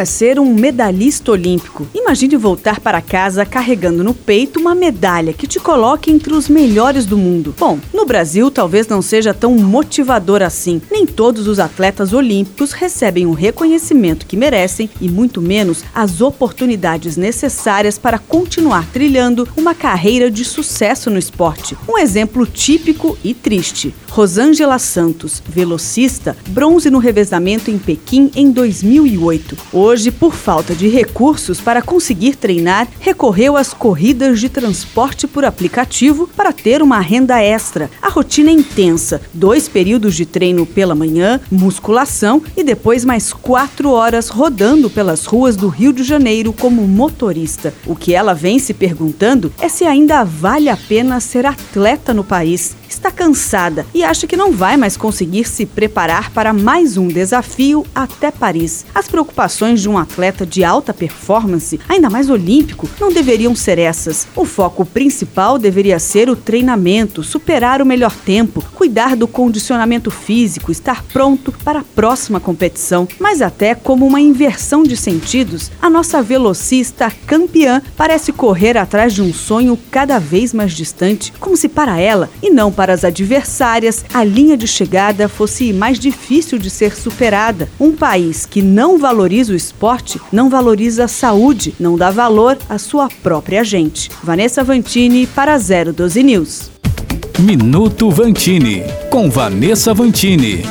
É ser um medalhista olímpico? Imagine voltar para casa carregando no peito uma medalha que te coloque entre os melhores do mundo. Bom, no Brasil talvez não seja tão motivador assim. Nem todos os atletas olímpicos recebem o reconhecimento que merecem e muito menos as oportunidades necessárias para continuar trilhando uma carreira de sucesso no esporte. Um exemplo típico e triste. Rosângela Santos, velocista, bronze no revezamento em Pequim em 2008. Hoje, por falta de recursos para conseguir treinar, recorreu às corridas de transporte por aplicativo para ter uma renda extra. A rotina é intensa: dois períodos de treino pela manhã, musculação e depois mais quatro horas rodando pelas ruas do Rio de Janeiro como motorista. O que ela vem se perguntando é se ainda vale a pena ser atleta no país está cansada e acha que não vai mais conseguir se preparar para mais um desafio até Paris. As preocupações de um atleta de alta performance, ainda mais olímpico, não deveriam ser essas. O foco principal deveria ser o treinamento, superar o melhor tempo, cuidar do condicionamento físico, estar pronto para a próxima competição. Mas até como uma inversão de sentidos, a nossa velocista campeã parece correr atrás de um sonho cada vez mais distante, como se para ela e não para as adversárias, a linha de chegada fosse mais difícil de ser superada. Um país que não valoriza o esporte não valoriza a saúde, não dá valor à sua própria gente. Vanessa Vantini para 012 News. Minuto Vantini, com Vanessa Vantini.